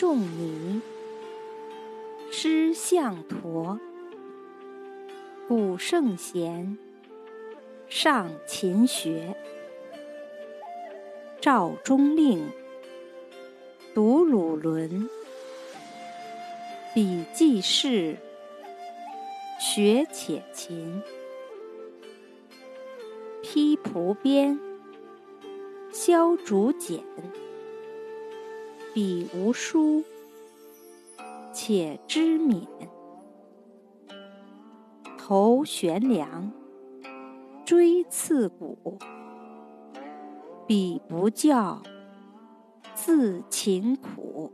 仲尼，诗向陀。古圣贤，上勤学。赵中令，读鲁伦。笔记事，学且勤。披蒲编，削竹简。彼无书，且知勉。头悬梁，锥刺股。彼不教，自勤苦。